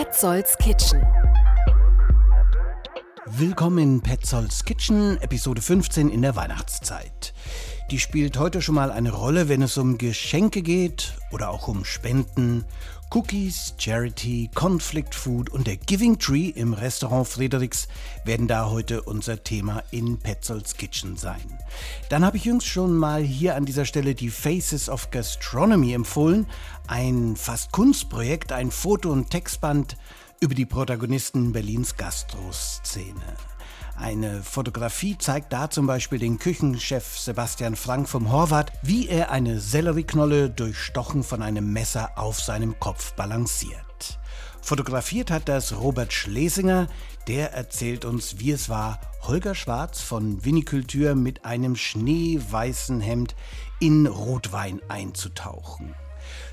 Petzolds Kitchen. Willkommen in Petzolds Kitchen, Episode 15 in der Weihnachtszeit. Die spielt heute schon mal eine Rolle, wenn es um Geschenke geht oder auch um Spenden, Cookies, Charity, Conflict Food und der Giving Tree im Restaurant Friedrichs werden da heute unser Thema in Petzolds Kitchen sein. Dann habe ich jüngst schon mal hier an dieser Stelle die Faces of Gastronomy empfohlen, ein fast Kunstprojekt, ein Foto- und Textband über die Protagonisten Berlins Gastroszene. Eine Fotografie zeigt da zum Beispiel den Küchenchef Sebastian Frank vom Horvath, wie er eine Sellerieknolle durchstochen von einem Messer auf seinem Kopf balanciert. Fotografiert hat das Robert Schlesinger, der erzählt uns, wie es war, Holger Schwarz von Vinikultur mit einem schneeweißen Hemd in Rotwein einzutauchen.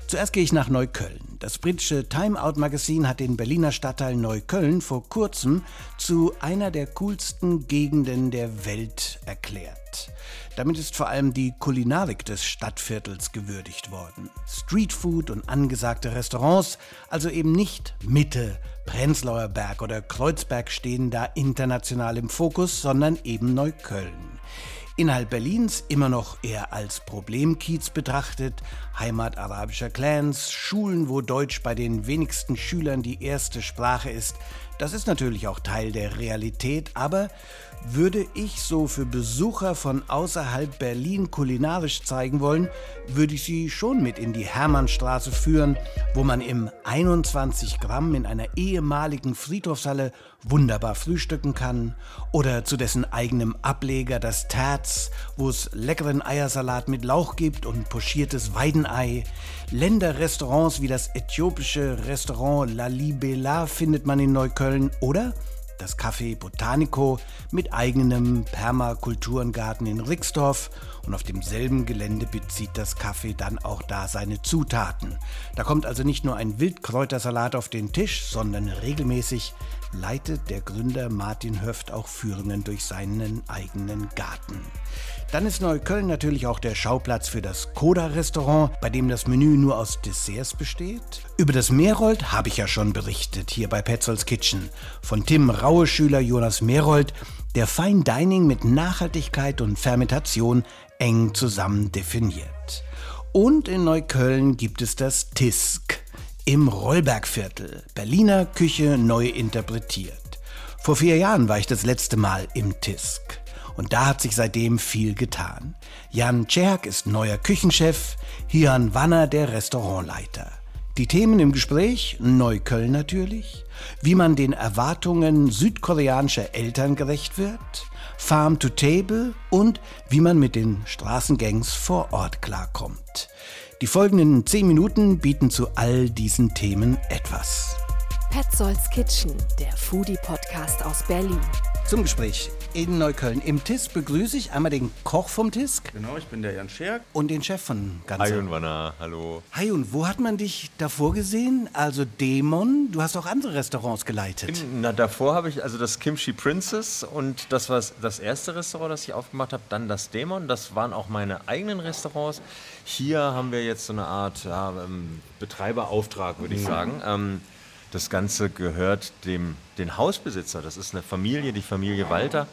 Zuerst gehe ich nach Neukölln. Das britische Time Out Magazin hat den Berliner Stadtteil Neukölln vor kurzem zu einer der coolsten Gegenden der Welt erklärt. Damit ist vor allem die Kulinarik des Stadtviertels gewürdigt worden. Streetfood und angesagte Restaurants, also eben nicht Mitte, Prenzlauer Berg oder Kreuzberg stehen da international im Fokus, sondern eben Neukölln. Innerhalb Berlins immer noch eher als Problemkiez betrachtet, Heimat arabischer Clans, Schulen, wo Deutsch bei den wenigsten Schülern die erste Sprache ist, das ist natürlich auch Teil der Realität, aber würde ich so für Besucher von außerhalb Berlin kulinarisch zeigen wollen, würde ich sie schon mit in die Hermannstraße führen, wo man im 21 Gramm in einer ehemaligen Friedhofshalle wunderbar frühstücken kann, oder zu dessen eigenem Ableger das Terz, wo es leckeren Eiersalat mit Lauch gibt und pochiertes Weidenei. Länderrestaurants wie das äthiopische Restaurant La Libella findet man in Neukölln, oder? das Café Botanico mit eigenem Permakulturengarten in Rixdorf und auf demselben Gelände bezieht das Café dann auch da seine Zutaten. Da kommt also nicht nur ein Wildkräutersalat auf den Tisch, sondern regelmäßig leitet der Gründer Martin Höft auch Führungen durch seinen eigenen Garten. Dann ist Neukölln natürlich auch der Schauplatz für das Koda-Restaurant, bei dem das Menü nur aus Desserts besteht. Über das Merold habe ich ja schon berichtet, hier bei Petzolds Kitchen. Von Tim Raue-Schüler Jonas Merold, der Fine Dining mit Nachhaltigkeit und Fermentation eng zusammen definiert. Und in Neukölln gibt es das TISK im Rollbergviertel. Berliner Küche neu interpretiert. Vor vier Jahren war ich das letzte Mal im TISK. Und da hat sich seitdem viel getan. Jan Czerk ist neuer Küchenchef, Hian Wanner der Restaurantleiter. Die Themen im Gespräch, Neukölln natürlich, wie man den Erwartungen südkoreanischer Eltern gerecht wird, Farm to Table und wie man mit den Straßengangs vor Ort klarkommt. Die folgenden 10 Minuten bieten zu all diesen Themen etwas. Petzolds Kitchen, der Foodie-Podcast aus Berlin. Zum Gespräch in Neukölln. Im TIS begrüße ich einmal den Koch vom TISK. Genau, ich bin der Jan Scherk. Und den Chef von Ganze. Hi und Wanner, hallo. Hi und wo hat man dich davor gesehen? Also Dämon, du hast auch andere Restaurants geleitet. In, na, davor habe ich also das Kimchi Princess und das war das erste Restaurant, das ich aufgemacht habe. Dann das Dämon, das waren auch meine eigenen Restaurants. Hier haben wir jetzt so eine Art ja, ähm, Betreiberauftrag, würde ich mhm. sagen. Ähm, das Ganze gehört dem den Hausbesitzer. Das ist eine Familie, die Familie Walter,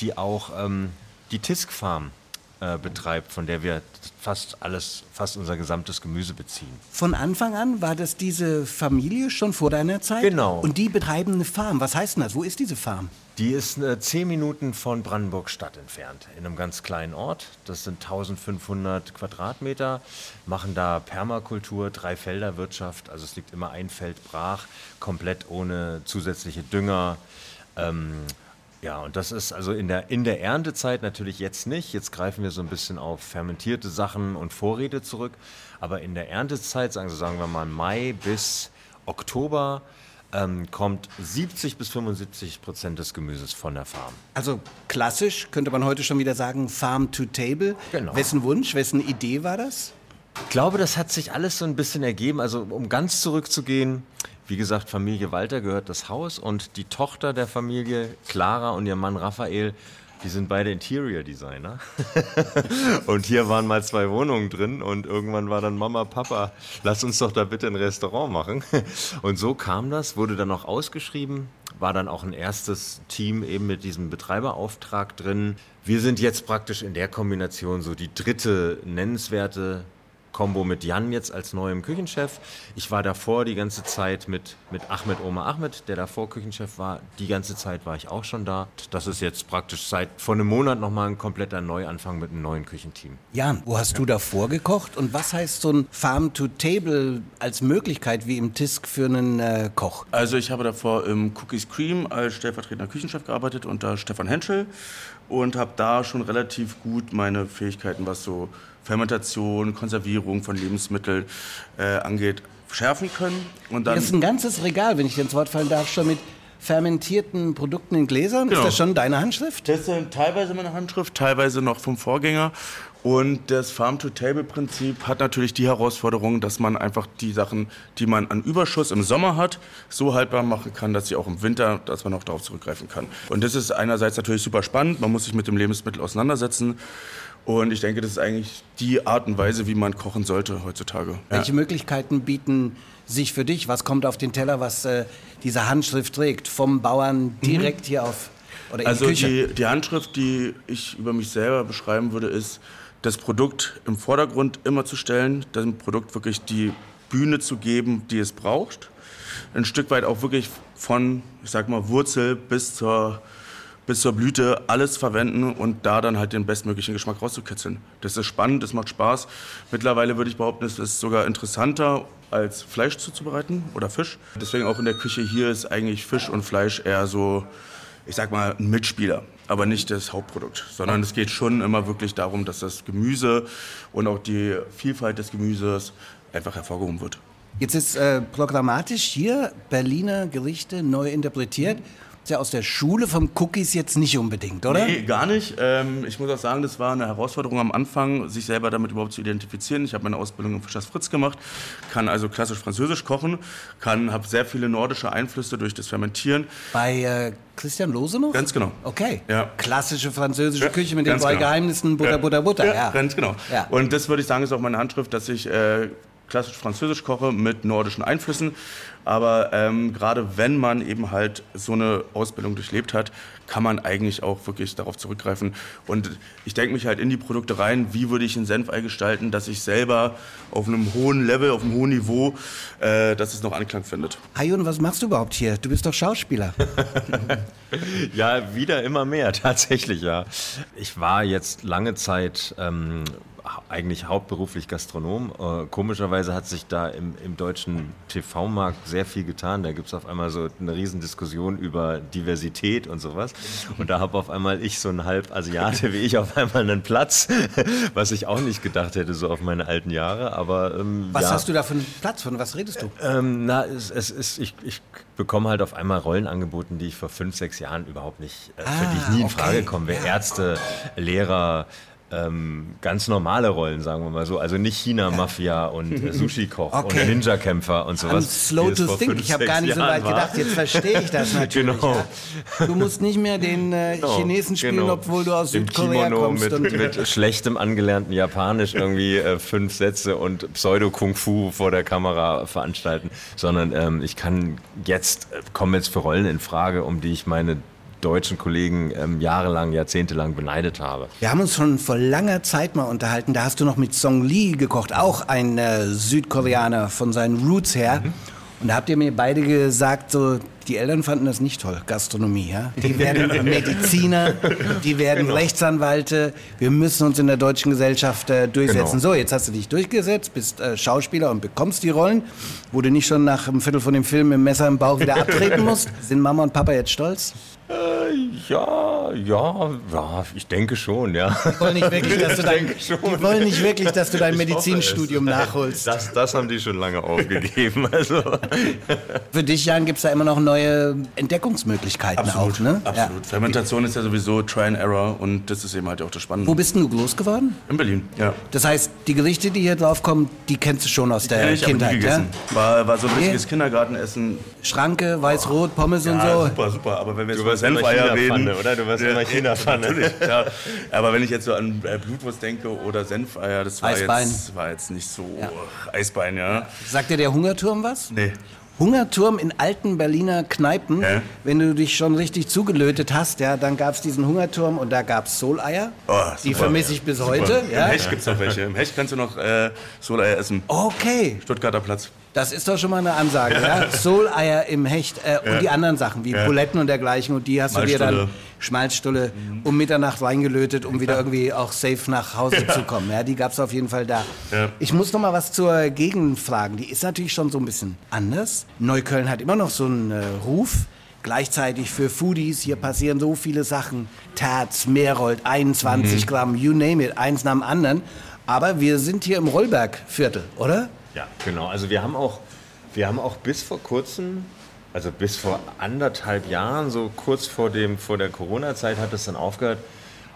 die auch ähm, die Tisk Farm äh, betreibt, von der wir fast alles, fast unser gesamtes Gemüse beziehen. Von Anfang an war das diese Familie schon vor deiner Zeit? Genau. Und die betreiben eine Farm. Was heißt denn das? Wo ist diese Farm? Die ist äh, zehn Minuten von Brandenburg Stadt entfernt, in einem ganz kleinen Ort. Das sind 1500 Quadratmeter, machen da Permakultur, Dreifelderwirtschaft. Also es liegt immer ein Feld brach, komplett ohne zusätzliche Dünger. Ähm, ja, und das ist also in der, in der Erntezeit natürlich jetzt nicht. Jetzt greifen wir so ein bisschen auf fermentierte Sachen und Vorräte zurück. Aber in der Erntezeit, sagen, sagen wir mal Mai bis Oktober, ähm, kommt 70 bis 75 Prozent des Gemüses von der Farm. Also klassisch könnte man heute schon wieder sagen Farm to Table. Genau. Wessen Wunsch, wessen Idee war das? Ich glaube, das hat sich alles so ein bisschen ergeben. Also um ganz zurückzugehen, wie gesagt, Familie Walter gehört das Haus und die Tochter der Familie, Clara und ihr Mann Raphael, wir sind beide Interior Designer. und hier waren mal zwei Wohnungen drin und irgendwann war dann Mama, Papa, lass uns doch da bitte ein Restaurant machen. Und so kam das, wurde dann auch ausgeschrieben, war dann auch ein erstes Team eben mit diesem Betreiberauftrag drin. Wir sind jetzt praktisch in der Kombination so die dritte nennenswerte Kombo mit Jan jetzt als neuem Küchenchef. Ich war davor die ganze Zeit mit, mit Ahmed Oma Ahmed, der davor Küchenchef war. Die ganze Zeit war ich auch schon da. Das ist jetzt praktisch seit vor einem Monat nochmal ein kompletter Neuanfang mit einem neuen Küchenteam. Jan, wo hast ja. du davor gekocht und was heißt so ein Farm to Table als Möglichkeit wie im TISK für einen äh, Koch? Also ich habe davor im Cookies Cream als stellvertretender Küchenchef gearbeitet unter Stefan Henschel und habe da schon relativ gut meine Fähigkeiten, was so Fermentation, Konservierung von Lebensmitteln äh, angeht, schärfen können. Und dann das ist ein ganzes Regal, wenn ich dir ins Wort fallen darf, schon mit fermentierten Produkten in Gläsern. Genau. Ist das schon deine Handschrift? Das ist teilweise meine Handschrift, teilweise noch vom Vorgänger. Und das Farm-to-Table-Prinzip hat natürlich die Herausforderung, dass man einfach die Sachen, die man an Überschuss im Sommer hat, so haltbar machen kann, dass sie auch im Winter, dass man auch darauf zurückgreifen kann. Und das ist einerseits natürlich super spannend, man muss sich mit dem Lebensmittel auseinandersetzen. Und ich denke, das ist eigentlich die Art und Weise, wie man kochen sollte heutzutage. Welche ja. Möglichkeiten bieten sich für dich? Was kommt auf den Teller, was äh, diese Handschrift trägt? Vom Bauern mhm. direkt mhm. hier auf oder in also die, Küche? Die, die Handschrift, die ich über mich selber beschreiben würde, ist, das Produkt im Vordergrund immer zu stellen, dem Produkt wirklich die Bühne zu geben, die es braucht. Ein Stück weit auch wirklich von, ich sag mal, Wurzel bis zur bis zur Blüte alles verwenden und da dann halt den bestmöglichen Geschmack rauszukitzeln. Das ist spannend, das macht Spaß. Mittlerweile würde ich behaupten, es ist sogar interessanter als Fleisch zuzubereiten oder Fisch. Deswegen auch in der Küche hier ist eigentlich Fisch und Fleisch eher so, ich sag mal, ein Mitspieler, aber nicht das Hauptprodukt, sondern es geht schon immer wirklich darum, dass das Gemüse und auch die Vielfalt des Gemüses einfach hervorgehoben wird. Jetzt ist äh, programmatisch hier Berliner Gerichte neu interpretiert. Ist ja aus der Schule vom Cookies jetzt nicht unbedingt, oder? Nee, gar nicht. Ähm, ich muss auch sagen, das war eine Herausforderung am Anfang, sich selber damit überhaupt zu identifizieren. Ich habe meine Ausbildung im Fischers Fritz gemacht, kann also klassisch Französisch kochen, kann, habe sehr viele nordische Einflüsse durch das Fermentieren. Bei äh, Christian Lose noch? Ganz genau. Okay. Ja. Klassische französische Küche mit den zwei genau. Geheimnissen Butter, Butter, Butter. Ja, ja. ganz genau. Ja. Und das würde ich sagen, ist auch meine Handschrift, dass ich äh, klassisch französisch koche mit nordischen Einflüssen. Aber ähm, gerade wenn man eben halt so eine Ausbildung durchlebt hat, kann man eigentlich auch wirklich darauf zurückgreifen. Und ich denke mich halt in die Produkte rein, wie würde ich ein Senfei gestalten, dass ich selber auf einem hohen Level, auf einem hohen Niveau, äh, dass es noch Anklang findet. Hayun, was machst du überhaupt hier? Du bist doch Schauspieler. ja, wieder immer mehr, tatsächlich, ja. Ich war jetzt lange Zeit ähm, eigentlich hauptberuflich Gastronom. Äh, komischerweise hat sich da im, im deutschen TV-Markt sehr viel getan. Da gibt es auf einmal so eine Riesendiskussion über Diversität und sowas. Und da habe auf einmal ich so ein halb Asiate wie ich auf einmal einen Platz, was ich auch nicht gedacht hätte, so auf meine alten Jahre. Aber ähm, Was ja. hast du da für einen Platz? Von was redest du? Ähm, na, es, es ist, ich, ich bekomme halt auf einmal Rollen angeboten, die ich vor fünf, sechs Jahren überhaupt nicht, äh, ah, für die ich nie in okay. Frage komme. Wer ja. Ärzte, Lehrer, ähm, ganz normale Rollen, sagen wir mal so. Also nicht China-Mafia und äh, Sushi-Koch okay. und Ninja-Kämpfer und sowas. I'm slow to think. Ich habe gar nicht so weit war. gedacht. Jetzt verstehe ich das natürlich. genau. Ja. Du musst nicht mehr den äh, genau. Chinesen spielen, genau. obwohl du aus Im Südkorea Kimono kommst. Mit, und mit schlechtem angelernten Japanisch irgendwie äh, fünf Sätze und Pseudo-Kung-Fu vor der Kamera veranstalten. Sondern ähm, ich kann jetzt, äh, kommen jetzt für Rollen in Frage, um die ich meine deutschen Kollegen ähm, jahrelang, jahrzehntelang beneidet habe. Wir haben uns schon vor langer Zeit mal unterhalten. Da hast du noch mit Song Lee gekocht, auch ein äh, Südkoreaner von seinen Roots her. Mhm. Und da habt ihr mir beide gesagt, so, die Eltern fanden das nicht toll, Gastronomie. Ja? Die werden Mediziner, die werden genau. Rechtsanwälte. Wir müssen uns in der deutschen Gesellschaft äh, durchsetzen. Genau. So, jetzt hast du dich durchgesetzt, bist äh, Schauspieler und bekommst die Rollen, wo du nicht schon nach einem Viertel von dem Film im Messer im Bauch wieder abtreten musst. Sind Mama und Papa jetzt stolz? Äh, ja, ja, ja, ich denke schon, ja. Die wollen nicht wirklich, dass du dein, die wollen nicht wirklich, dass du dein Medizinstudium nachholst. Das, das haben die schon lange aufgegeben. Also. Für dich, Jan, gibt es da immer noch neue Entdeckungsmöglichkeiten absolut, auch, ne? Absolut. Ja. Fermentation ist ja sowieso Try and Error und das ist eben halt auch das Spannende. Wo bist du groß geworden? In Berlin, ja. Das heißt, die Gerichte, die hier drauf kommen, die kennst du schon aus die der ich, Kindheit, ja? War, war so ein richtiges Kindergartenessen. Schranke, weiß-rot, Pommes ja, und so. super, super. Aber wenn wir jetzt über Senfeier reden, oder? Du warst als immer China-Pfanne. Natürlich, ja. Aber wenn ich jetzt so an äh, Blutwurst denke oder Senfeier, das war, Eisbein. jetzt, war jetzt nicht so Eisbein, ja. Sagt dir der Hungerturm was? Nee. Hungerturm in alten Berliner Kneipen. Ja. Wenn du dich schon richtig zugelötet hast, ja, dann gab es diesen Hungerturm und da gab es Soleier. Oh, die vermisse ich bis Super. heute. Im Ja. Hecht gibt es noch welche. Im Hecht kannst du noch äh, Soleier essen. Okay, Stuttgarter Platz. Das ist doch schon mal eine Ansage. Ja. Soleier im Hecht äh, und die anderen Sachen wie. Buletten und dergleichen. Und die hast du dir dann Malzstulle. Schmalzstulle um Mitternacht reingelötet, um wieder irgendwie auch safe nach Hause zu kommen. Ja, die gab es auf jeden Fall da. Ich muss noch mal was zur Gegend fragen. Die ist natürlich schon so ein bisschen anders. Neukölln hat immer noch so einen äh, Ruf. Gleichzeitig für Foodies, hier passieren so viele Sachen. Terz, Merold, 21 Gramm, you name it, eins nach dem anderen. Aber wir sind hier im Rollbergviertel, oder? Ja, genau. Also wir haben auch, wir haben auch bis vor kurzem, also bis vor anderthalb Jahren, so kurz vor, dem, vor der Corona-Zeit hat es dann aufgehört,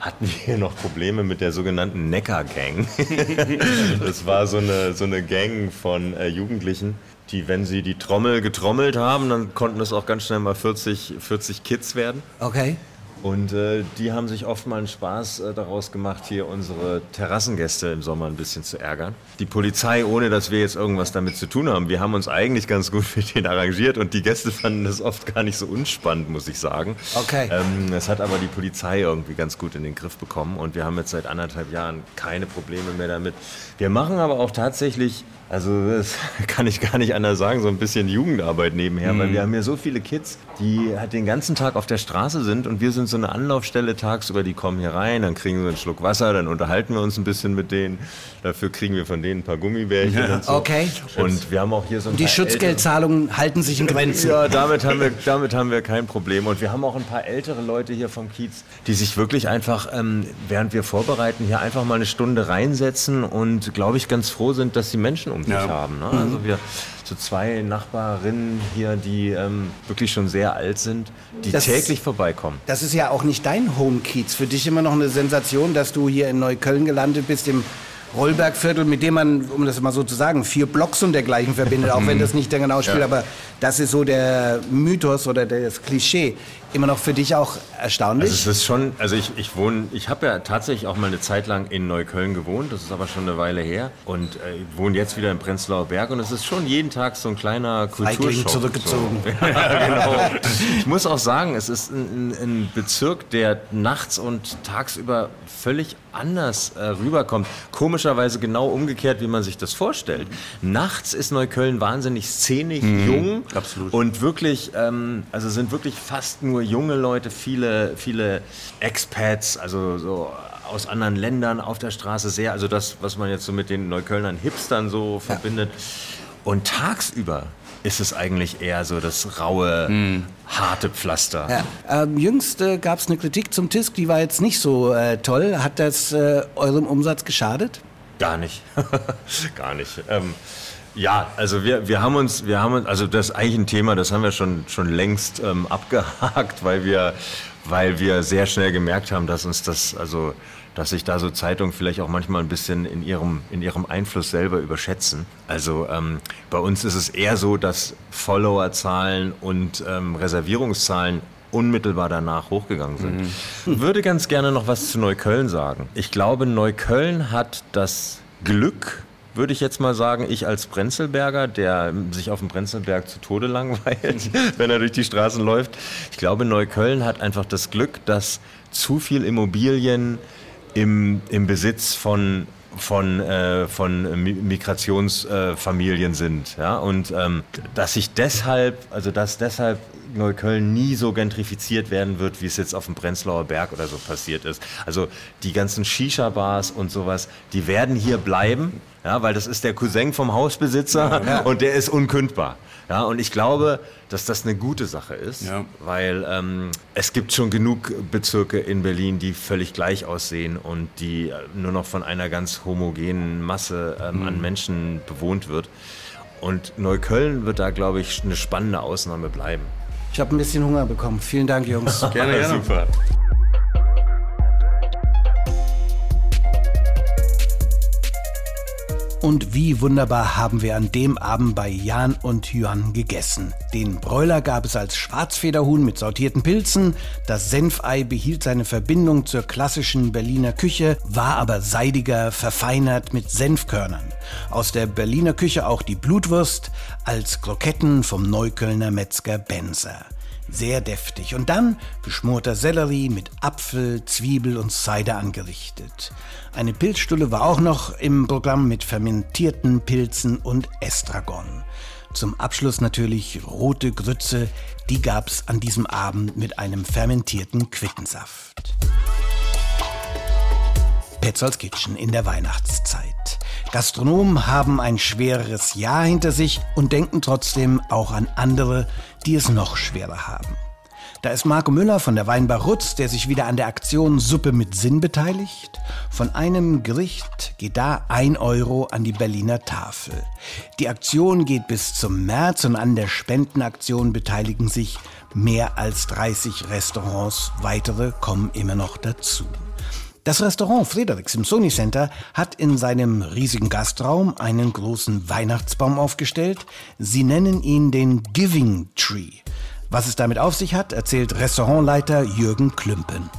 hatten wir noch Probleme mit der sogenannten Neckar-Gang. das war so eine, so eine Gang von äh, Jugendlichen, die, wenn sie die Trommel getrommelt haben, dann konnten es auch ganz schnell mal 40, 40 Kids werden. Okay. Und äh, die haben sich oft mal einen Spaß äh, daraus gemacht, hier unsere Terrassengäste im Sommer ein bisschen zu ärgern. Die Polizei, ohne dass wir jetzt irgendwas damit zu tun haben, wir haben uns eigentlich ganz gut mit denen arrangiert und die Gäste fanden das oft gar nicht so unspannend, muss ich sagen. Okay. Ähm, das hat aber die Polizei irgendwie ganz gut in den Griff bekommen und wir haben jetzt seit anderthalb Jahren keine Probleme mehr damit. Wir machen aber auch tatsächlich, also das kann ich gar nicht anders sagen, so ein bisschen Jugendarbeit nebenher, weil wir haben hier so viele Kids, die halt den ganzen Tag auf der Straße sind und wir sind so eine Anlaufstelle tagsüber, die kommen hier rein, dann kriegen sie einen Schluck Wasser, dann unterhalten wir uns ein bisschen mit denen, dafür kriegen wir von denen ein paar Gummibärchen und so. Okay. Und wir haben auch hier so ein Die Schutzgeldzahlungen halten sich in Grenzen. ja, damit haben, wir, damit haben wir kein Problem. Und wir haben auch ein paar ältere Leute hier vom Kiez, die sich wirklich einfach, ähm, während wir vorbereiten, hier einfach mal eine Stunde reinsetzen und, glaube ich, ganz froh sind, dass sie Menschen um sich Ja. haben. Ne? Also wir so zwei Nachbarinnen hier, die ähm, wirklich schon sehr alt sind, die Das- täglich vorbeikommen. Das ist ja auch nicht dein Home-Kiez. Für dich immer noch eine Sensation, dass du hier in Neukölln gelandet bist, im Rollbergviertel, mit dem man, um das mal so zu sagen, vier Blocks und dergleichen verbindet, auch wenn das nicht der genau spielt. Ja. Aber das ist so der Mythos oder das Klischee. Immer noch für dich auch erstaunlich. Also es ist schon, also ich, ich wohne, ich habe ja tatsächlich auch mal eine Zeit lang in Neukölln gewohnt, das ist aber schon eine Weile her und äh, ich wohne jetzt wieder im Prenzlauer Berg und es ist schon jeden Tag so ein kleiner Kulturschock. zurückgezogen. So. ja, genau. Ich muss auch sagen, es ist ein, ein, Bezirk, der nachts und tagsüber völlig anders äh, rüberkommt. Komischerweise genau umgekehrt, wie man sich das vorstellt. Nachts ist Neukölln wahnsinnig szenig, jung absolut. und wirklich, ähm, also sind wirklich fast nur junge Leute, viele, viele Expats, also so aus anderen Ländern auf der Straße sehr, also das, was man jetzt so mit den Neuköllnern Hipstern so verbindet. Und tagsüber ist es eigentlich eher so das raue, harte Pflaster. Ja. Ähm, jüngst äh, gab es eine Kritik zum Tisk, die war jetzt nicht so äh, toll. Hat das äh, eurem Umsatz geschadet? Gar nicht. Gar nicht. Ähm, ja, also wir, wir haben uns, wir haben uns, also das ist eigentlich ein Thema, das haben wir schon, schon längst ähm, abgehakt, weil wir, weil wir sehr schnell gemerkt haben, dass uns das, also dass sich da so Zeitungen vielleicht auch manchmal ein bisschen in ihrem, in ihrem Einfluss selber überschätzen. Also ähm, bei uns ist es eher so, dass Followerzahlen und ähm, Reservierungszahlen unmittelbar danach hochgegangen sind. Würde ganz gerne noch was zu Neukölln sagen. Ich glaube, Neukölln hat das Glück, würde ich jetzt mal sagen, ich als Brenzelberger, der sich auf dem Brenzelberg zu Tode langweilt, wenn er durch die Straßen läuft. Ich glaube, Neukölln hat einfach das Glück, dass zu viel Immobilien im, im Besitz von von, äh, von Mi- Migrationsfamilien sind. Ja? Und ähm, dass sich deshalb, also dass deshalb Neukölln nie so gentrifiziert werden wird, wie es jetzt auf dem Prenzlauer Berg oder so passiert ist. Also die ganzen Shisha-Bars und sowas, die werden hier bleiben, ja, weil das ist der Cousin vom Hausbesitzer und der ist unkündbar. Ja, und ich glaube, dass das eine gute Sache ist, Ja. weil ähm, es gibt schon genug Bezirke in Berlin, die völlig gleich aussehen und die äh, nur noch von einer ganz homogenen Masse ähm, Mhm. an Menschen bewohnt wird. Und Neukölln wird da, glaube ich, eine spannende Ausnahme bleiben. Ich habe ein bisschen Hunger bekommen. Vielen Dank, Jungs. Gerne, gerne. Super. Und wie wunderbar haben wir an dem Abend bei Jan und Juan gegessen. Den Bräuler gab es als Schwarzfederhuhn mit sautierten Pilzen, das Senfei behielt seine Verbindung zur klassischen Berliner Küche, war aber seidiger, verfeinert mit Senfkörnern. Aus der Berliner Küche auch die Blutwurst als Kroketten vom Neuköllner Metzger Benzer. Sehr deftig. Und dann geschmorter Sellerie mit Apfel, Zwiebel und Cider angerichtet. Eine Pilzstulle war auch noch im Programm mit fermentierten Pilzen und Estragon. Zum Abschluss natürlich rote Grütze, die gab's an diesem Abend mit einem fermentierten Quittensaft. Petzolds Kitchen in der Weihnachtszeit. Gastronomen haben ein schwereres Jahr hinter sich und denken trotzdem auch an andere, die es noch schwerer haben. Da ist Marco Müller von der Weinbar Rutz, der sich wieder an der Aktion Suppe mit Sinn beteiligt. Von einem Gericht geht da ein Euro an die Berliner Tafel. Die Aktion geht bis zum März und an der Spendenaktion beteiligen sich mehr als 30 Restaurants. Weitere kommen immer noch dazu. Das Restaurant Frederiks im Sony Center hat in seinem riesigen Gastraum einen großen Weihnachtsbaum aufgestellt. Sie nennen ihn den Giving Tree. Was es damit auf sich hat, erzählt Restaurantleiter Jürgen Klümpen.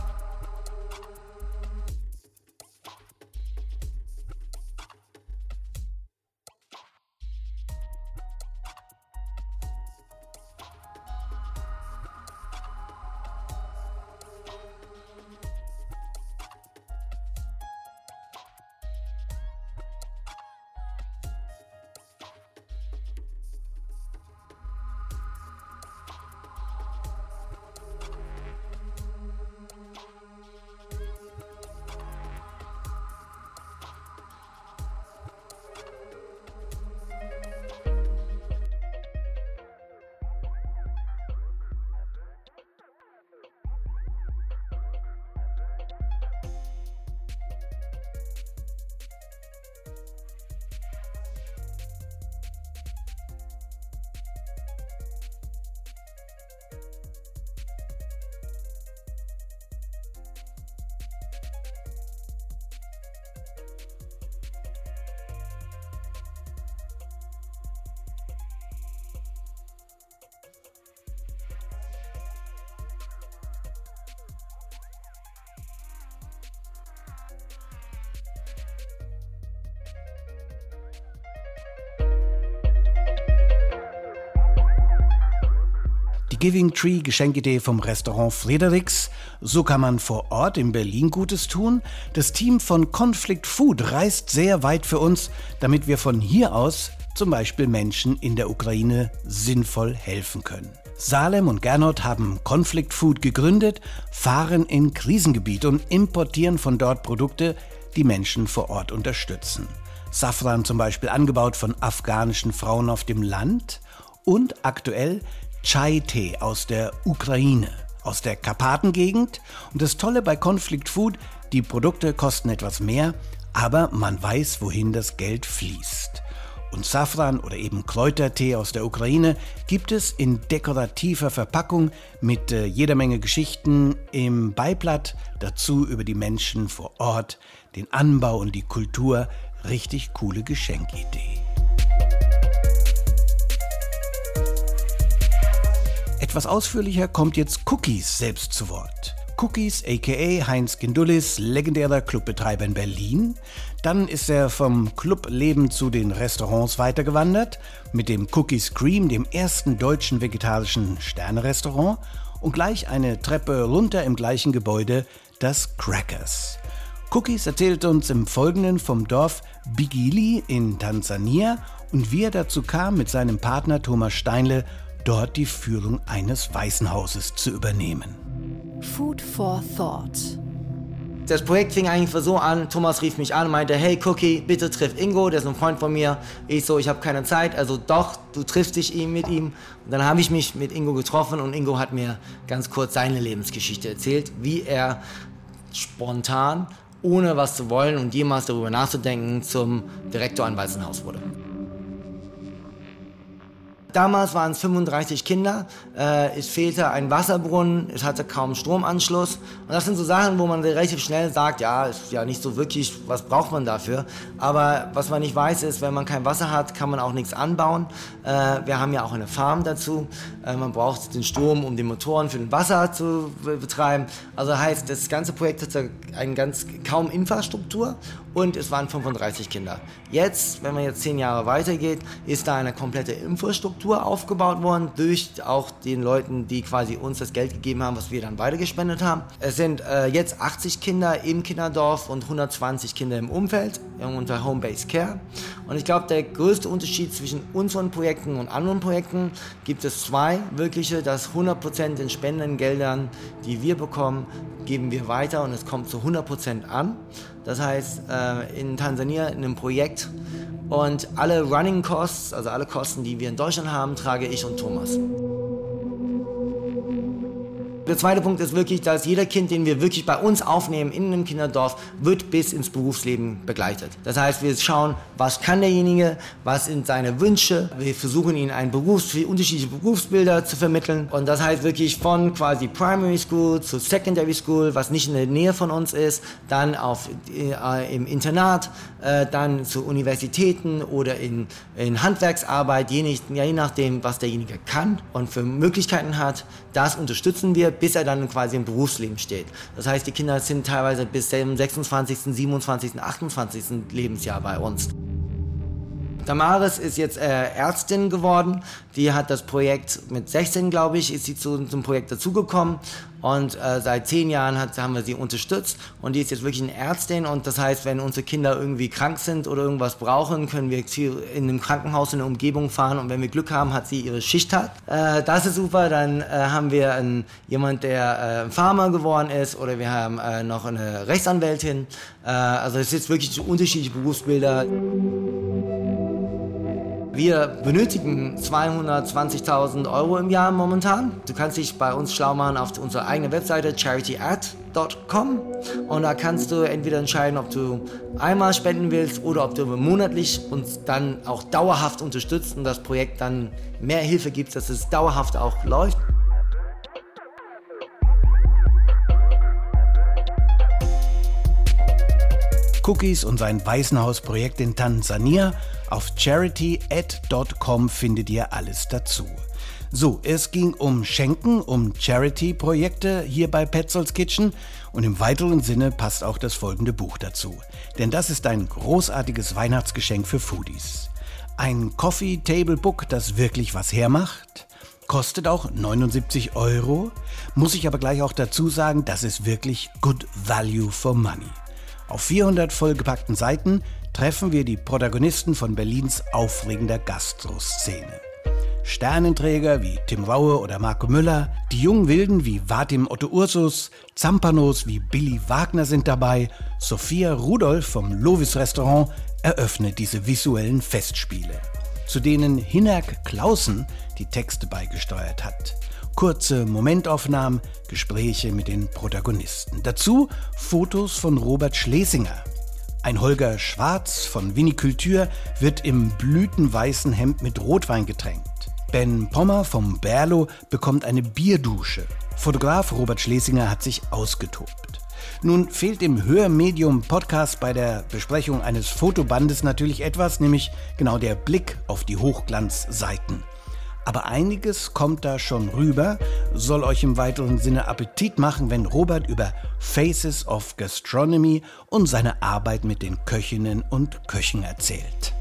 Die Giving Tree Geschenkidee vom Restaurant Frederiks. So kann man vor Ort in Berlin Gutes tun. Das Team von Conflict Food reist sehr weit für uns, damit wir von hier aus zum Beispiel Menschen in der Ukraine sinnvoll helfen können. Salem und Gernot haben Conflict Food gegründet, fahren in Krisengebiete und importieren von dort Produkte, die Menschen vor Ort unterstützen. Safran zum Beispiel angebaut von afghanischen Frauen auf dem Land und aktuell Chai-Tee aus der Ukraine, aus der Karpatengegend. Und das Tolle bei Conflict Food, die Produkte kosten etwas mehr, aber man weiß, wohin das Geld fließt. Und Safran oder eben Kräutertee aus der Ukraine gibt es in dekorativer Verpackung mit äh, jeder Menge Geschichten im Beiblatt, dazu über die Menschen vor Ort, den Anbau und die Kultur. Richtig coole Geschenkidee. Etwas ausführlicher kommt jetzt Cookies selbst zu Wort. Cookies, aka Heinz Gindulis, legendärer Clubbetreiber in Berlin. Dann ist er vom Clubleben zu den Restaurants weitergewandert, mit dem Cookies Cream, dem ersten deutschen vegetarischen Sternerestaurant. Und gleich eine Treppe runter im gleichen Gebäude das Crackers. Cookies erzählt uns im Folgenden vom Dorf Bigili in Tansania und wie er dazu kam, mit seinem Partner Thomas Steinle dort die Führung eines Waisenhauses zu übernehmen. Food for Thought. Das Projekt fing eigentlich so an, Thomas rief mich an und meinte, hey Cookie, bitte triff Ingo, der ist ein Freund von mir. Ich so, ich habe keine Zeit, also doch, du triffst dich ihm mit ihm. Und dann habe ich mich mit Ingo getroffen und Ingo hat mir ganz kurz seine Lebensgeschichte erzählt, wie er spontan, ohne was zu wollen und jemals darüber nachzudenken, zum Direktor an Waisenhaus wurde. Damals waren es 35 Kinder, äh, es fehlte ein Wasserbrunnen, es hatte kaum Stromanschluss. Und das sind so Sachen, wo man relativ schnell sagt, ja, ist ja nicht so wirklich, was braucht man dafür. Aber was man nicht weiß, ist, wenn man kein Wasser hat, kann man auch nichts anbauen. Äh, wir haben ja auch eine Farm dazu. Äh, man braucht den Strom, um die Motoren für den Wasser zu betreiben. Also heißt, das ganze Projekt hatte eine ganz kaum Infrastruktur und es waren 35 Kinder. Jetzt, wenn man jetzt zehn Jahre weitergeht, ist da eine komplette Infrastruktur aufgebaut worden durch auch den Leuten, die quasi uns das Geld gegeben haben, was wir dann weitergespendet haben. Es sind äh, jetzt 80 Kinder im Kinderdorf und 120 Kinder im Umfeld unter Home-Based Care. Und ich glaube, der größte Unterschied zwischen unseren Projekten und anderen Projekten gibt es zwei wirkliche, dass 100% den Spendengeldern, die wir bekommen, geben wir weiter und es kommt zu 100% an. Das heißt, äh, in Tansania in einem Projekt und alle Running Costs, also alle Kosten, die wir in Deutschland haben, trage ich und Thomas. Der zweite Punkt ist wirklich, dass jeder Kind, den wir wirklich bei uns aufnehmen in einem Kinderdorf, wird bis ins Berufsleben begleitet. Das heißt, wir schauen, was kann derjenige, was sind seine Wünsche. Wir versuchen ihn ein Berufs unterschiedliche Berufsbilder zu vermitteln. Und das heißt wirklich von quasi Primary School zu Secondary School, was nicht in der Nähe von uns ist, dann auf, äh, im Internat, äh, dann zu Universitäten oder in, in Handwerksarbeit, je, nicht, je nachdem, was derjenige kann und für Möglichkeiten hat. Das unterstützen wir bis er dann quasi im Berufsleben steht. Das heißt, die Kinder sind teilweise bis zum 26., 27., 28. Lebensjahr bei uns. Damaris ist jetzt äh, Ärztin geworden. Die hat das Projekt mit 16, glaube ich, ist sie zu, zum Projekt dazugekommen. Und äh, seit zehn Jahren hat, haben wir sie unterstützt. Und die ist jetzt wirklich eine Ärztin. Und das heißt, wenn unsere Kinder irgendwie krank sind oder irgendwas brauchen, können wir in einem Krankenhaus in der Umgebung fahren. Und wenn wir Glück haben, hat sie ihre Schichttag. Äh, das ist super. Dann äh, haben wir einen, jemand, der äh, Farmer geworden ist. Oder wir haben äh, noch eine Rechtsanwältin. Äh, also es sind wirklich unterschiedliche Berufsbilder. Wir benötigen 220.000 Euro im Jahr momentan. Du kannst dich bei uns schlau machen auf unserer eigenen Webseite charityad.com und da kannst du entweder entscheiden, ob du einmal spenden willst oder ob du monatlich uns dann auch dauerhaft unterstützt und das Projekt dann mehr Hilfe gibt, dass es dauerhaft auch läuft. Cookies und sein Waisenhausprojekt in Tansania. Auf charityed.com findet ihr alles dazu. So, es ging um Schenken, um Charity-Projekte hier bei Petzolds Kitchen und im weiteren Sinne passt auch das folgende Buch dazu. Denn das ist ein großartiges Weihnachtsgeschenk für Foodies. Ein Coffee Table Book, das wirklich was hermacht. Kostet auch 79 Euro. Muss ich aber gleich auch dazu sagen, das ist wirklich good value for money. Auf 400 vollgepackten Seiten treffen wir die Protagonisten von Berlins aufregender Gastroszene. Sternenträger wie Tim Raue oder Marco Müller, die jungen Wilden wie Vadim Otto Ursus, Zampanos wie Billy Wagner sind dabei, Sophia Rudolph vom Lovis Restaurant eröffnet diese visuellen Festspiele, zu denen Hinak Clausen die Texte beigesteuert hat kurze Momentaufnahmen, Gespräche mit den Protagonisten. Dazu Fotos von Robert Schlesinger. Ein Holger Schwarz von Vinikultur wird im blütenweißen Hemd mit Rotwein getränkt. Ben Pommer vom Berlo bekommt eine Bierdusche. Fotograf Robert Schlesinger hat sich ausgetobt. Nun fehlt im Hörmedium-Podcast bei der Besprechung eines Fotobandes natürlich etwas, nämlich genau der Blick auf die Hochglanzseiten. Aber einiges kommt da schon rüber, soll euch im weiteren Sinne Appetit machen, wenn Robert über Faces of Gastronomy und seine Arbeit mit den Köchinnen und Köchen erzählt.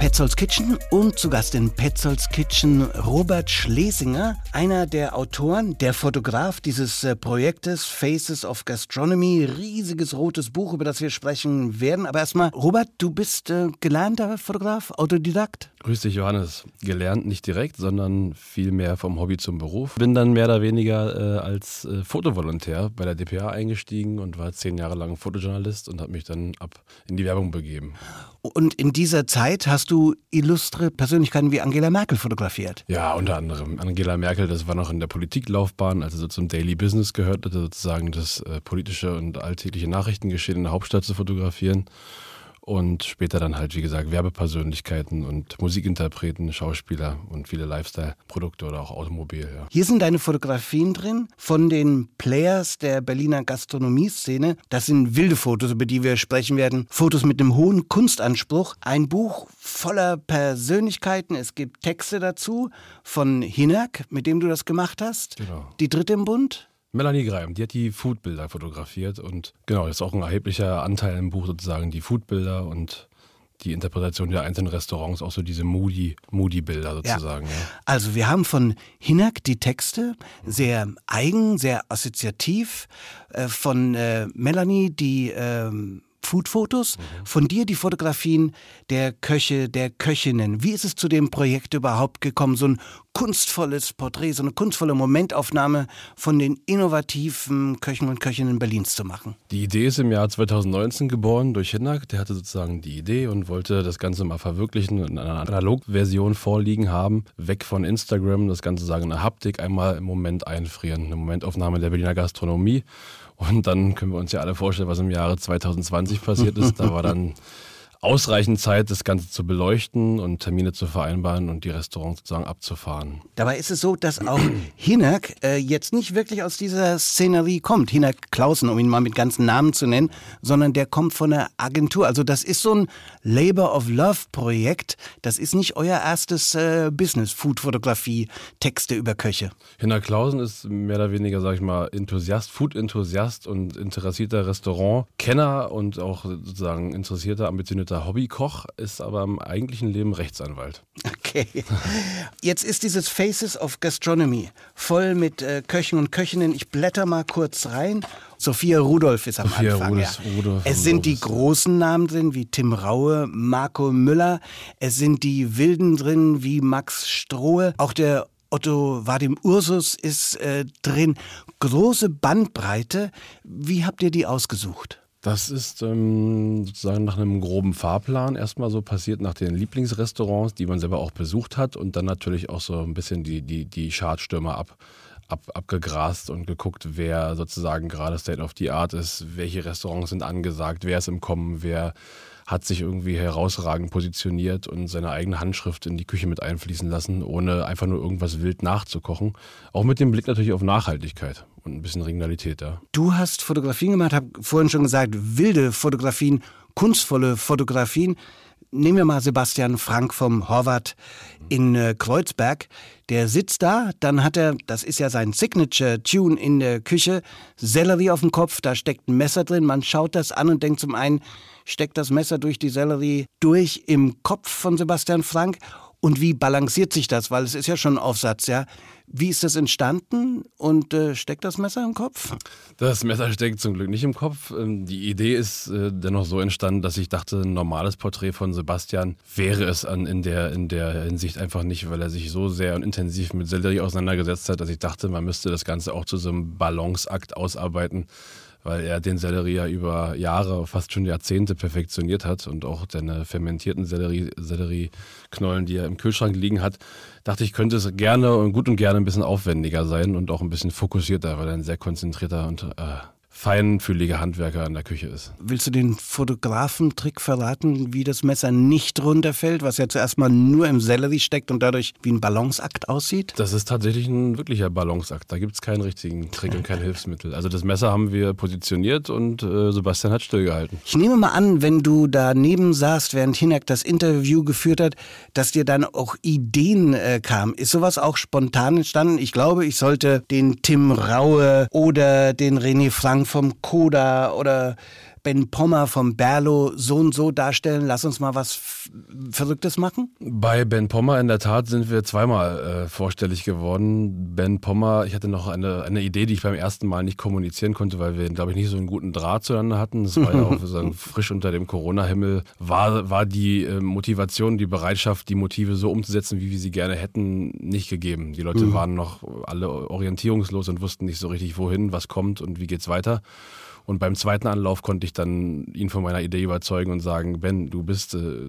Petzolds Kitchen und zu Gast in Petzolds Kitchen Robert Schlesinger, einer der Autoren, der Fotograf dieses äh, Projektes Faces of Gastronomy, riesiges rotes Buch, über das wir sprechen werden. Aber erstmal, Robert, du bist äh, gelernter Fotograf, Autodidakt? Grüß dich, Johannes. Gelernt nicht direkt, sondern vielmehr vom Hobby zum Beruf. Bin dann mehr oder weniger äh, als äh, Fotovolontär bei der DPA eingestiegen und war zehn Jahre lang Fotojournalist und habe mich dann ab in die Werbung begeben. Und in dieser Zeit hast du illustre Persönlichkeiten wie Angela Merkel fotografiert. Ja, unter anderem. Angela Merkel, das war noch in der Politiklaufbahn, also so zum Daily Business gehört, sozusagen das äh, politische und alltägliche Nachrichtengeschehen in der Hauptstadt zu fotografieren. Und später dann halt, wie gesagt, Werbepersönlichkeiten und Musikinterpreten, Schauspieler und viele Lifestyle-Produkte oder auch Automobil. Ja. Hier sind deine Fotografien drin von den Players der Berliner Gastronomie-Szene. Das sind wilde Fotos, über die wir sprechen werden. Fotos mit einem hohen Kunstanspruch. Ein Buch voller Persönlichkeiten. Es gibt Texte dazu von Hinak, mit dem du das gemacht hast. Genau. Die dritte im Bund. Melanie Greim, die hat die Foodbilder fotografiert und genau, das ist auch ein erheblicher Anteil im Buch sozusagen, die Foodbilder und die Interpretation der einzelnen Restaurants, auch so diese moody, moody Bilder sozusagen. Ja. Ja. Also wir haben von Hinak die Texte, sehr eigen, sehr assoziativ, äh, von äh, Melanie die ähm, Foodfotos, von dir die Fotografien der Köche, der Köchinnen. Wie ist es zu dem Projekt überhaupt gekommen? So ein kunstvolles Porträt, so eine kunstvolle Momentaufnahme von den innovativen Köchen und Köchinnen Berlins zu machen. Die Idee ist im Jahr 2019 geboren durch Hinnack. Der hatte sozusagen die Idee und wollte das Ganze mal verwirklichen und in einer Analogversion vorliegen haben. Weg von Instagram, das Ganze sagen in der Haptik, einmal im Moment einfrieren. Eine Momentaufnahme der Berliner Gastronomie und dann können wir uns ja alle vorstellen, was im Jahre 2020 passiert ist. Da war dann ausreichend Zeit, das Ganze zu beleuchten und Termine zu vereinbaren und die Restaurants sozusagen abzufahren. Dabei ist es so, dass auch Hinak äh, jetzt nicht wirklich aus dieser Szenerie kommt. Hinak Klausen, um ihn mal mit ganzen Namen zu nennen, sondern der kommt von einer Agentur. Also das ist so ein Labor of Love Projekt. Das ist nicht euer erstes äh, Business, Food-Fotografie, Texte über Köche. Hinak Klausen ist mehr oder weniger, sag ich mal, Enthusiast, Food-Enthusiast und interessierter Restaurant-Kenner und auch sozusagen interessierter, ambitionierter begeisterter Hobbykoch, ist aber im eigentlichen Leben Rechtsanwalt. Okay. Jetzt ist dieses Faces of Gastronomy voll mit äh, Köchen und Köchinnen. Ich blätter mal kurz rein. Sophia Rudolph ist am Sophia Anfang. Rudolph, ja. Rudolph es sind die großen Namen drin, wie Tim Raue, Marco Müller. Es sind die Wilden drin, wie Max Strohe. Auch der Otto Vadim Ursus ist äh, drin. Große Bandbreite. Wie habt ihr die ausgesucht? Das ist ähm, sozusagen nach einem groben Fahrplan erstmal so passiert, nach den Lieblingsrestaurants, die man selber auch besucht hat und dann natürlich auch so ein bisschen die, die, die Chartstürmer ab, ab, abgegrast und geguckt, wer sozusagen gerade State of the Art ist, welche Restaurants sind angesagt, wer ist im Kommen, wer hat sich irgendwie herausragend positioniert und seine eigene Handschrift in die Küche mit einfließen lassen, ohne einfach nur irgendwas wild nachzukochen. Auch mit dem Blick natürlich auf Nachhaltigkeit und ein bisschen Regionalität da. Du hast Fotografien gemacht, habe vorhin schon gesagt, wilde Fotografien, kunstvolle Fotografien. Nehmen wir mal Sebastian Frank vom Horvath in äh, Kreuzberg. Der sitzt da, dann hat er, das ist ja sein Signature-Tune in der Küche, Sellerie auf dem Kopf, da steckt ein Messer drin. Man schaut das an und denkt zum einen, steckt das Messer durch die Sellerie durch im Kopf von Sebastian Frank und wie balanciert sich das? Weil es ist ja schon ein Aufsatz, ja. Wie ist das entstanden und äh, steckt das Messer im Kopf? Das Messer steckt zum Glück nicht im Kopf. Ähm, die Idee ist äh, dennoch so entstanden, dass ich dachte, ein normales Porträt von Sebastian wäre es an, in, der, in der Hinsicht einfach nicht, weil er sich so sehr und intensiv mit Sellerie auseinandergesetzt hat, dass ich dachte, man müsste das Ganze auch zu so einem Balanceakt ausarbeiten weil er den Sellerie ja über Jahre, fast schon Jahrzehnte perfektioniert hat und auch seine fermentierten Sellerie, Sellerieknollen, die er im Kühlschrank liegen hat, dachte ich, könnte es gerne und gut und gerne ein bisschen aufwendiger sein und auch ein bisschen fokussierter, weil er ein sehr konzentrierter und äh, feinfühliger Handwerker in der Küche ist. Willst du den Fotografentrick verraten, wie das Messer nicht runterfällt, was ja zuerst mal nur im Sellerie steckt und dadurch wie ein Balanceakt aussieht? Das ist tatsächlich ein wirklicher Balanceakt. Da gibt es keinen richtigen Trick und kein Hilfsmittel. Also das Messer haben wir positioniert und äh, Sebastian hat stillgehalten. Ich nehme mal an, wenn du daneben saßt, während Hinak das Interview geführt hat, dass dir dann auch Ideen äh, kamen. Ist sowas auch spontan entstanden? Ich glaube, ich sollte den Tim Raue oder den René Frank vom Koda oder Ben Pommer vom Berlo so und so darstellen. Lass uns mal was Verrücktes machen. Bei Ben Pommer in der Tat sind wir zweimal äh, vorstellig geworden. Ben Pommer, ich hatte noch eine, eine Idee, die ich beim ersten Mal nicht kommunizieren konnte, weil wir, glaube ich, nicht so einen guten Draht zueinander hatten. Das war ja auch sozusagen frisch unter dem Corona-Himmel. War, war die äh, Motivation, die Bereitschaft, die Motive so umzusetzen, wie wir sie gerne hätten, nicht gegeben. Die Leute mhm. waren noch alle orientierungslos und wussten nicht so richtig, wohin, was kommt und wie geht's weiter. Und beim zweiten Anlauf konnte ich dann ihn von meiner Idee überzeugen und sagen, Ben, du bist, äh,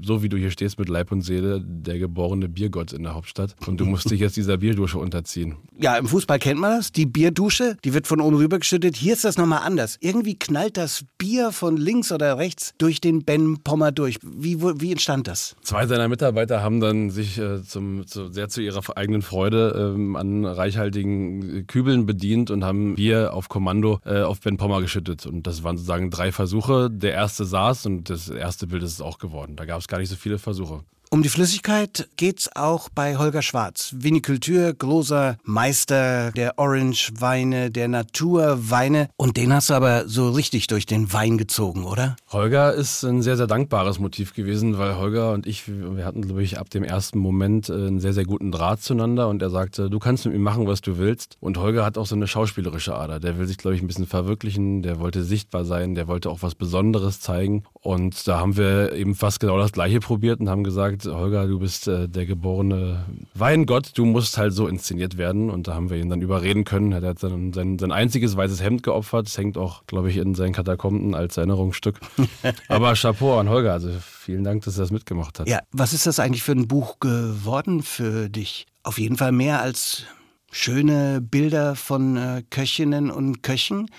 so wie du hier stehst mit Leib und Seele, der geborene Biergott in der Hauptstadt. Und du musst dich jetzt dieser Bierdusche unterziehen. Ja, im Fußball kennt man das. Die Bierdusche, die wird von oben rüber geschüttet. Hier ist das nochmal anders. Irgendwie knallt das Bier von links oder rechts durch den Ben Pommer durch. Wie, wie entstand das? Zwei seiner Mitarbeiter haben dann sich äh, zum, zu, sehr zu ihrer eigenen Freude ähm, an reichhaltigen Kübeln bedient und haben Bier auf Kommando äh, auf Ben Pommer geschüttet. Und das waren sozusagen drei Versuche. Der erste saß und das erste Bild ist es auch geworden. Da gab es gar nicht so viele Versuche. Um die Flüssigkeit geht's auch bei Holger Schwarz. Vinikultur, großer Meister der Orange-Weine, der Naturweine. Und den hast du aber so richtig durch den Wein gezogen, oder? Holger ist ein sehr, sehr dankbares Motiv gewesen, weil Holger und ich, wir hatten, glaube ich, ab dem ersten Moment äh, einen sehr, sehr guten Draht zueinander. Und er sagte, du kannst mit mir machen, was du willst. Und Holger hat auch so eine schauspielerische Ader. Der will sich, glaube ich, ein bisschen verwirklichen. Der wollte sichtbar sein. Der wollte auch was Besonderes zeigen. Und da haben wir eben fast genau das Gleiche probiert und haben gesagt, gesagt, Holger, du bist äh, der geborene Weingott, du musst halt so inszeniert werden. Und da haben wir ihn dann überreden können. Er hat sein, sein, sein einziges weißes Hemd geopfert. Das hängt auch, glaube ich, in seinen Katakomben als Erinnerungsstück. Aber Chapeau an Holger. Also vielen Dank, dass er das mitgemacht hat. Ja, was ist das eigentlich für ein Buch geworden für dich? Auf jeden Fall mehr als schöne Bilder von äh, Köchinnen und Köchen.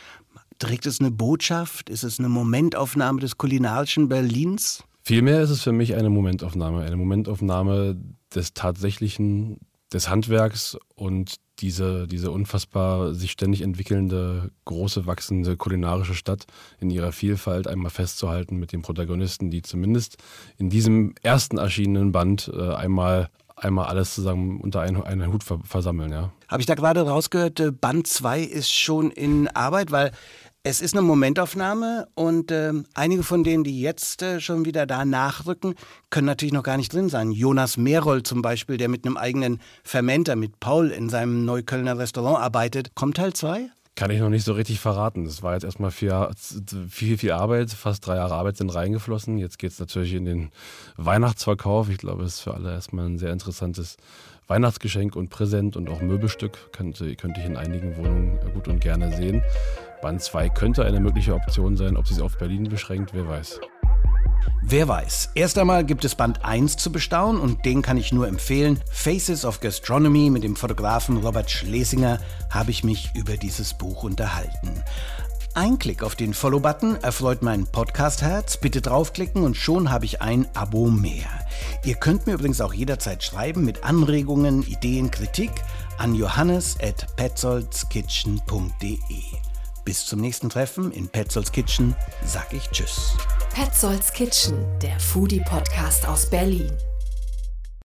Trägt es eine Botschaft? Ist es eine Momentaufnahme des kulinarischen Berlins? Vielmehr ist es für mich eine Momentaufnahme, eine Momentaufnahme des tatsächlichen, des Handwerks und diese, diese unfassbar sich ständig entwickelnde, große, wachsende kulinarische Stadt in ihrer Vielfalt einmal festzuhalten mit den Protagonisten, die zumindest in diesem ersten erschienenen Band äh, einmal einmal alles zusammen unter einen, einen Hut versammeln, ja. Habe ich da gerade rausgehört, äh, Band 2 ist schon in Arbeit, weil es ist eine Momentaufnahme und äh, einige von denen, die jetzt äh, schon wieder da nachrücken, können natürlich noch gar nicht drin sein. Jonas Merold zum Beispiel, der mit einem eigenen Fermenter mit Paul in seinem Neuköllner Restaurant arbeitet. Kommt Teil 2? Kann ich noch nicht so richtig verraten. Das war jetzt erstmal viel, viel, viel Arbeit. Fast drei Jahre Arbeit sind reingeflossen. Jetzt geht es natürlich in den Weihnachtsverkauf. Ich glaube, es ist für alle erstmal ein sehr interessantes Weihnachtsgeschenk und Präsent und auch Möbelstück. Könnte, könnte ich in einigen Wohnungen gut und gerne sehen. Band 2 könnte eine mögliche Option sein. Ob sie es auf Berlin beschränkt, wer weiß. Wer weiß. Erst einmal gibt es Band 1 zu bestaunen und den kann ich nur empfehlen. Faces of Gastronomy mit dem Fotografen Robert Schlesinger habe ich mich über dieses Buch unterhalten. Ein Klick auf den Follow-Button erfreut mein Podcast-Herz. Bitte draufklicken und schon habe ich ein Abo mehr. Ihr könnt mir übrigens auch jederzeit schreiben mit Anregungen, Ideen, Kritik an johannes at petzolzkitchen.de. Bis zum nächsten Treffen in Petzolds Kitchen sag ich Tschüss. Petzolds Kitchen, der Foodie-Podcast aus Berlin.